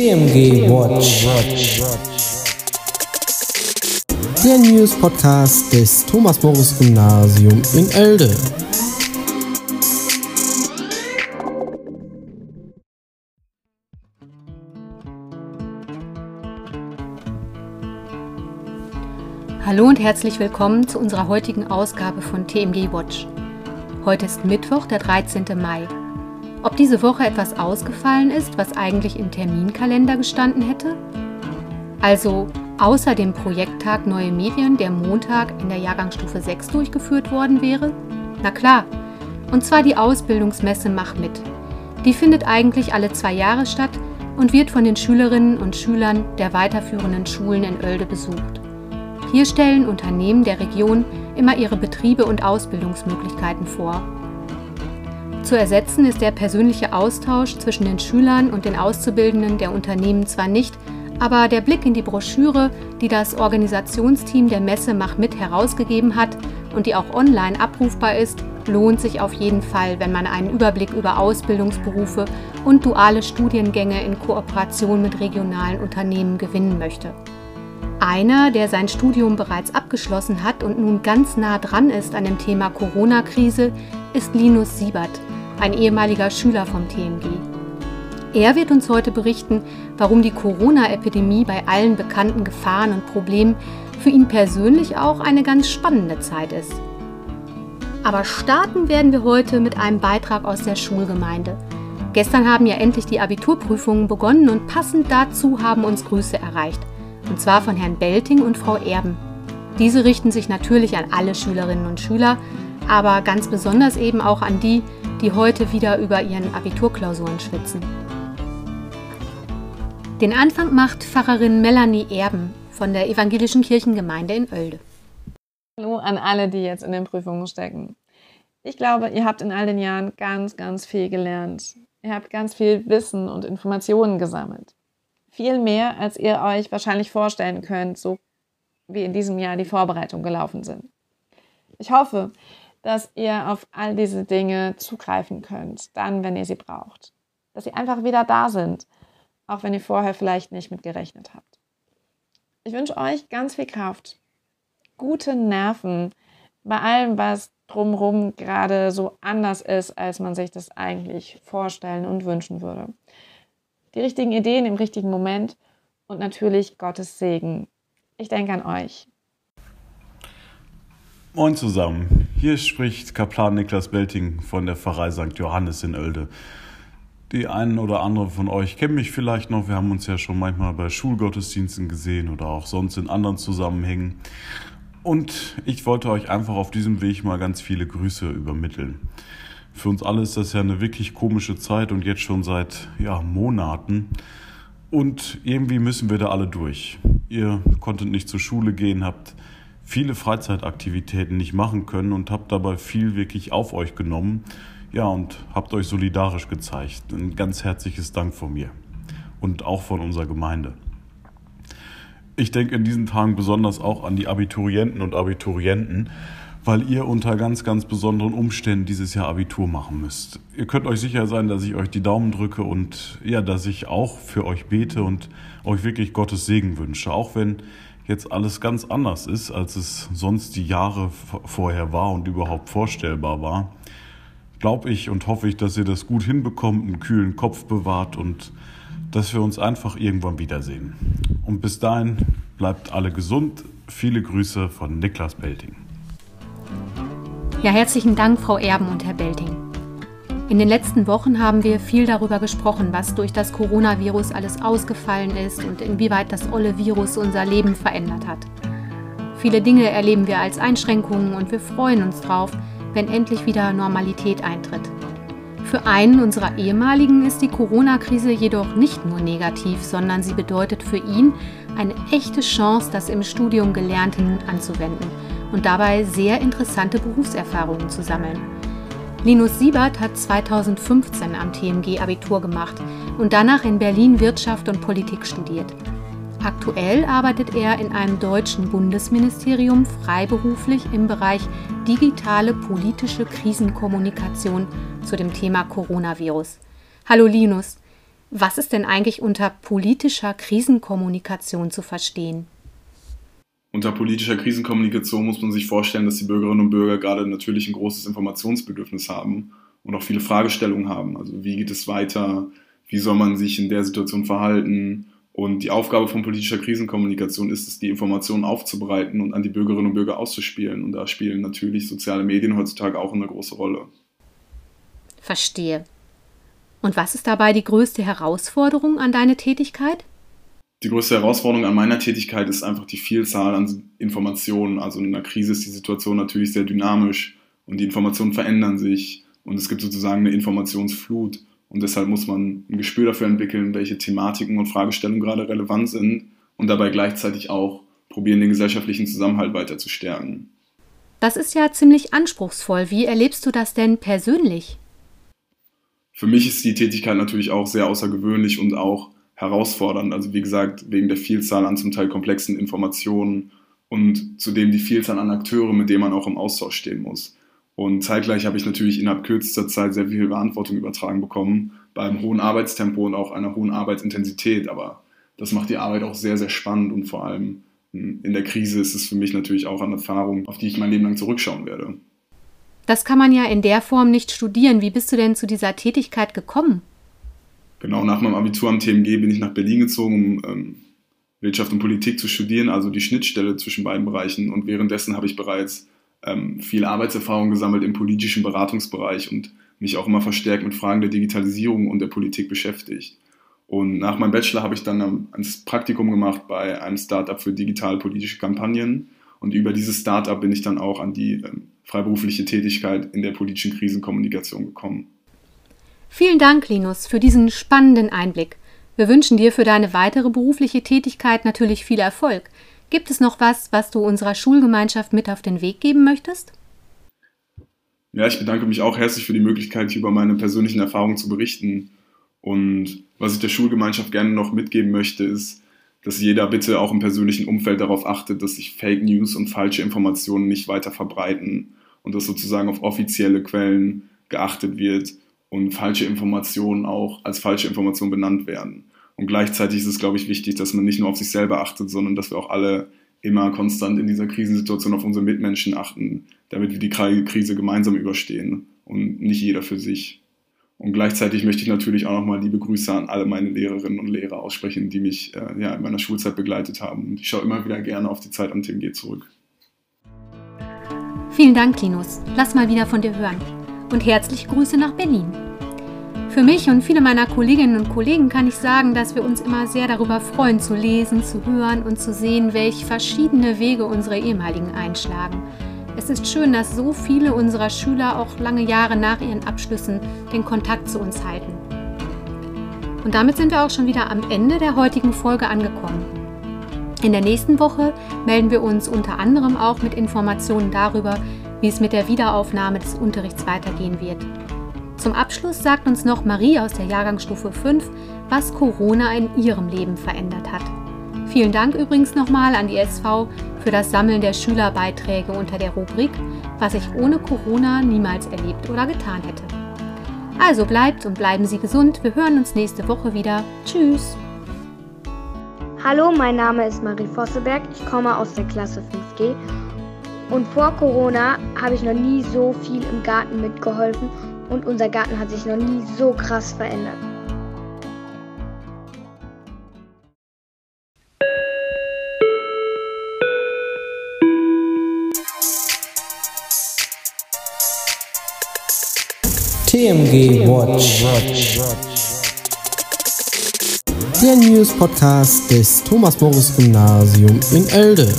TMG Watch. Der News Podcast des Thomas Morris Gymnasium in Elde. Hallo und herzlich willkommen zu unserer heutigen Ausgabe von TMG Watch. Heute ist Mittwoch, der 13. Mai. Ob diese Woche etwas ausgefallen ist, was eigentlich im Terminkalender gestanden hätte? Also außer dem Projekttag Neue Medien, der Montag in der Jahrgangsstufe 6 durchgeführt worden wäre? Na klar, und zwar die Ausbildungsmesse Mach mit. Die findet eigentlich alle zwei Jahre statt und wird von den Schülerinnen und Schülern der weiterführenden Schulen in Oelde besucht. Hier stellen Unternehmen der Region immer ihre Betriebe und Ausbildungsmöglichkeiten vor zu ersetzen ist der persönliche Austausch zwischen den Schülern und den Auszubildenden der Unternehmen zwar nicht, aber der Blick in die Broschüre, die das Organisationsteam der Messe Mach mit herausgegeben hat und die auch online abrufbar ist, lohnt sich auf jeden Fall, wenn man einen Überblick über Ausbildungsberufe und duale Studiengänge in Kooperation mit regionalen Unternehmen gewinnen möchte. Einer, der sein Studium bereits abgeschlossen hat und nun ganz nah dran ist an dem Thema Corona-Krise, ist Linus Siebert, ein ehemaliger Schüler vom TMG. Er wird uns heute berichten, warum die Corona-Epidemie bei allen bekannten Gefahren und Problemen für ihn persönlich auch eine ganz spannende Zeit ist. Aber starten werden wir heute mit einem Beitrag aus der Schulgemeinde. Gestern haben ja endlich die Abiturprüfungen begonnen und passend dazu haben uns Grüße erreicht. Und zwar von Herrn Belting und Frau Erben. Diese richten sich natürlich an alle Schülerinnen und Schüler, aber ganz besonders eben auch an die, die heute wieder über ihren Abiturklausuren schwitzen. Den Anfang macht Pfarrerin Melanie Erben von der Evangelischen Kirchengemeinde in Oelde. Hallo an alle, die jetzt in den Prüfungen stecken. Ich glaube, ihr habt in all den Jahren ganz, ganz viel gelernt. Ihr habt ganz viel Wissen und Informationen gesammelt. Viel mehr, als ihr euch wahrscheinlich vorstellen könnt, so wie in diesem Jahr die Vorbereitungen gelaufen sind. Ich hoffe, dass ihr auf all diese Dinge zugreifen könnt, dann, wenn ihr sie braucht. Dass sie einfach wieder da sind, auch wenn ihr vorher vielleicht nicht mit gerechnet habt. Ich wünsche euch ganz viel Kraft, gute Nerven bei allem, was drumherum gerade so anders ist, als man sich das eigentlich vorstellen und wünschen würde. Die richtigen Ideen im richtigen Moment und natürlich Gottes Segen. Ich denke an euch. Moin zusammen. Hier spricht Kaplan Niklas Belting von der Pfarrei St. Johannes in Oelde. Die einen oder andere von euch kennen mich vielleicht noch. Wir haben uns ja schon manchmal bei Schulgottesdiensten gesehen oder auch sonst in anderen Zusammenhängen. Und ich wollte euch einfach auf diesem Weg mal ganz viele Grüße übermitteln. Für uns alle ist das ja eine wirklich komische Zeit und jetzt schon seit ja, Monaten. Und irgendwie müssen wir da alle durch. Ihr konntet nicht zur Schule gehen, habt viele Freizeitaktivitäten nicht machen können und habt dabei viel wirklich auf euch genommen. Ja, und habt euch solidarisch gezeigt. Ein ganz herzliches Dank von mir und auch von unserer Gemeinde. Ich denke in diesen Tagen besonders auch an die Abiturienten und Abiturienten, weil ihr unter ganz, ganz besonderen Umständen dieses Jahr Abitur machen müsst. Ihr könnt euch sicher sein, dass ich euch die Daumen drücke und ja, dass ich auch für euch bete und euch wirklich Gottes Segen wünsche, auch wenn jetzt alles ganz anders ist, als es sonst die Jahre vorher war und überhaupt vorstellbar war, glaube ich und hoffe ich, dass ihr das gut hinbekommt, einen kühlen Kopf bewahrt und dass wir uns einfach irgendwann wiedersehen. Und bis dahin bleibt alle gesund. Viele Grüße von Niklas Belting. Ja, herzlichen Dank, Frau Erben und Herr Belting. In den letzten Wochen haben wir viel darüber gesprochen, was durch das Coronavirus alles ausgefallen ist und inwieweit das olle Virus unser Leben verändert hat. Viele Dinge erleben wir als Einschränkungen und wir freuen uns drauf, wenn endlich wieder Normalität eintritt. Für einen unserer ehemaligen ist die Corona-Krise jedoch nicht nur negativ, sondern sie bedeutet für ihn eine echte Chance, das im Studium Gelernte nun anzuwenden und dabei sehr interessante Berufserfahrungen zu sammeln. Linus Siebert hat 2015 am TMG Abitur gemacht und danach in Berlin Wirtschaft und Politik studiert. Aktuell arbeitet er in einem deutschen Bundesministerium freiberuflich im Bereich digitale politische Krisenkommunikation zu dem Thema Coronavirus. Hallo Linus, Was ist denn eigentlich unter politischer Krisenkommunikation zu verstehen? Unter politischer Krisenkommunikation muss man sich vorstellen, dass die Bürgerinnen und Bürger gerade natürlich ein großes Informationsbedürfnis haben und auch viele Fragestellungen haben. Also wie geht es weiter? Wie soll man sich in der Situation verhalten? Und die Aufgabe von politischer Krisenkommunikation ist es, die Informationen aufzubereiten und an die Bürgerinnen und Bürger auszuspielen. Und da spielen natürlich soziale Medien heutzutage auch eine große Rolle. Verstehe. Und was ist dabei die größte Herausforderung an deine Tätigkeit? Die größte Herausforderung an meiner Tätigkeit ist einfach die Vielzahl an Informationen. Also in einer Krise ist die Situation natürlich sehr dynamisch und die Informationen verändern sich und es gibt sozusagen eine Informationsflut. Und deshalb muss man ein Gespür dafür entwickeln, welche Thematiken und Fragestellungen gerade relevant sind und dabei gleichzeitig auch probieren, den gesellschaftlichen Zusammenhalt weiter zu stärken. Das ist ja ziemlich anspruchsvoll. Wie erlebst du das denn persönlich? Für mich ist die Tätigkeit natürlich auch sehr außergewöhnlich und auch herausfordernd. Also wie gesagt, wegen der Vielzahl an zum Teil komplexen Informationen und zudem die Vielzahl an Akteure, mit denen man auch im Austausch stehen muss. Und zeitgleich habe ich natürlich innerhalb kürzester Zeit sehr viel Verantwortung übertragen bekommen, beim hohen Arbeitstempo und auch einer hohen Arbeitsintensität. Aber das macht die Arbeit auch sehr, sehr spannend und vor allem hm, in der Krise ist es für mich natürlich auch eine Erfahrung, auf die ich mein Leben lang zurückschauen werde. Das kann man ja in der Form nicht studieren. Wie bist du denn zu dieser Tätigkeit gekommen? Genau, nach meinem Abitur am TMG bin ich nach Berlin gezogen, um ähm, Wirtschaft und Politik zu studieren, also die Schnittstelle zwischen beiden Bereichen. Und währenddessen habe ich bereits ähm, viel Arbeitserfahrung gesammelt im politischen Beratungsbereich und mich auch immer verstärkt mit Fragen der Digitalisierung und der Politik beschäftigt. Und nach meinem Bachelor habe ich dann ein Praktikum gemacht bei einem Startup für digital-politische Kampagnen. Und über dieses Startup bin ich dann auch an die ähm, freiberufliche Tätigkeit in der politischen Krisenkommunikation gekommen. Vielen Dank, Linus, für diesen spannenden Einblick. Wir wünschen dir für deine weitere berufliche Tätigkeit natürlich viel Erfolg. Gibt es noch was, was du unserer Schulgemeinschaft mit auf den Weg geben möchtest? Ja, ich bedanke mich auch herzlich für die Möglichkeit, über meine persönlichen Erfahrungen zu berichten. Und was ich der Schulgemeinschaft gerne noch mitgeben möchte, ist, dass jeder bitte auch im persönlichen Umfeld darauf achtet, dass sich Fake News und falsche Informationen nicht weiter verbreiten und dass sozusagen auf offizielle Quellen geachtet wird und falsche Informationen auch als falsche Informationen benannt werden. Und gleichzeitig ist es, glaube ich, wichtig, dass man nicht nur auf sich selber achtet, sondern dass wir auch alle immer konstant in dieser Krisensituation auf unsere Mitmenschen achten, damit wir die Krise gemeinsam überstehen und nicht jeder für sich. Und gleichzeitig möchte ich natürlich auch nochmal liebe Grüße an alle meine Lehrerinnen und Lehrer aussprechen, die mich äh, ja, in meiner Schulzeit begleitet haben. Und ich schaue immer wieder gerne auf die Zeit am TMG zurück. Vielen Dank, Linus. Lass mal wieder von dir hören. Und herzliche Grüße nach Berlin. Für mich und viele meiner Kolleginnen und Kollegen kann ich sagen, dass wir uns immer sehr darüber freuen, zu lesen, zu hören und zu sehen, welche verschiedene Wege unsere ehemaligen einschlagen. Es ist schön, dass so viele unserer Schüler auch lange Jahre nach ihren Abschlüssen den Kontakt zu uns halten. Und damit sind wir auch schon wieder am Ende der heutigen Folge angekommen. In der nächsten Woche melden wir uns unter anderem auch mit Informationen darüber, wie es mit der Wiederaufnahme des Unterrichts weitergehen wird. Zum Abschluss sagt uns noch Marie aus der Jahrgangsstufe 5, was Corona in ihrem Leben verändert hat. Vielen Dank übrigens nochmal an die SV für das Sammeln der Schülerbeiträge unter der Rubrik, was ich ohne Corona niemals erlebt oder getan hätte. Also bleibt und bleiben Sie gesund. Wir hören uns nächste Woche wieder. Tschüss. Hallo, mein Name ist Marie Vosseberg. Ich komme aus der Klasse 5G. Und vor Corona habe ich noch nie so viel im Garten mitgeholfen und unser Garten hat sich noch nie so krass verändert. TMG Watch. Der News Podcast des Thomas Morris Gymnasium in Elde.